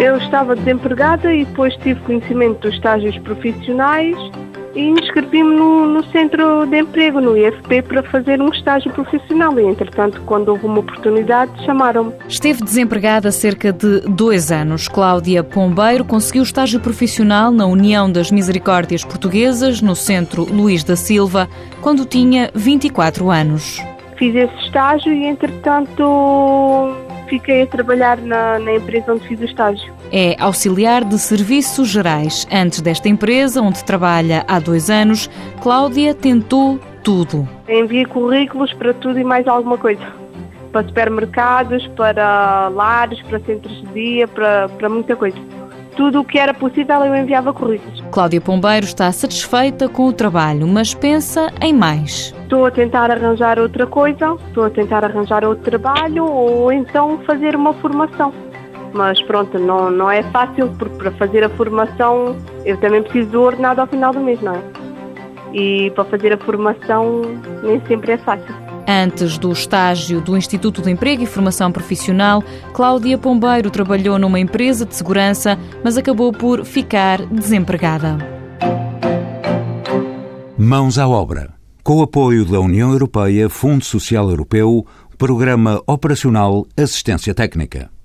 Eu estava desempregada e depois tive conhecimento dos estágios profissionais e inscrevi-me no, no, centro de emprego, no IFP, para fazer um estágio profissional. E, entretanto, quando houve uma oportunidade, chamaram-me. Esteve desempregada há cerca de dois anos. Cláudia Pombeiro conseguiu estágio profissional na União das Misericórdias Portuguesas, no centro Luís da Silva, quando tinha 24 anos. Fiz esse estágio e, entretanto, fiquei a trabalhar na, na, empresa onde fiz o estágio. É auxiliar de serviços gerais. Antes desta empresa, onde trabalha há dois anos, Cláudia tentou tudo. Enviei currículos para tudo e mais alguma coisa. Para supermercados, para lares, para centros de dia, para, para muita coisa tudo o que era possível eu enviava currículos. Cláudia Pombeiro está satisfeita com o trabalho, mas pensa em mais. Estou a tentar arranjar outra coisa, estou a tentar arranjar outro trabalho ou então fazer uma formação. Mas pronto, não, não é fácil, porque para fazer a formação eu também preciso do ordenado ao final do mês, não é? E para fazer a formação nem sempre é fácil. Antes do estágio do Instituto de Emprego e Formação Profissional, Cláudia Pombeiro trabalhou numa empresa de segurança, mas acabou por ficar desempregada. Mãos à obra. Com o apoio da União Europeia, Fundo Social Europeu, Programa Operacional Assistência Técnica.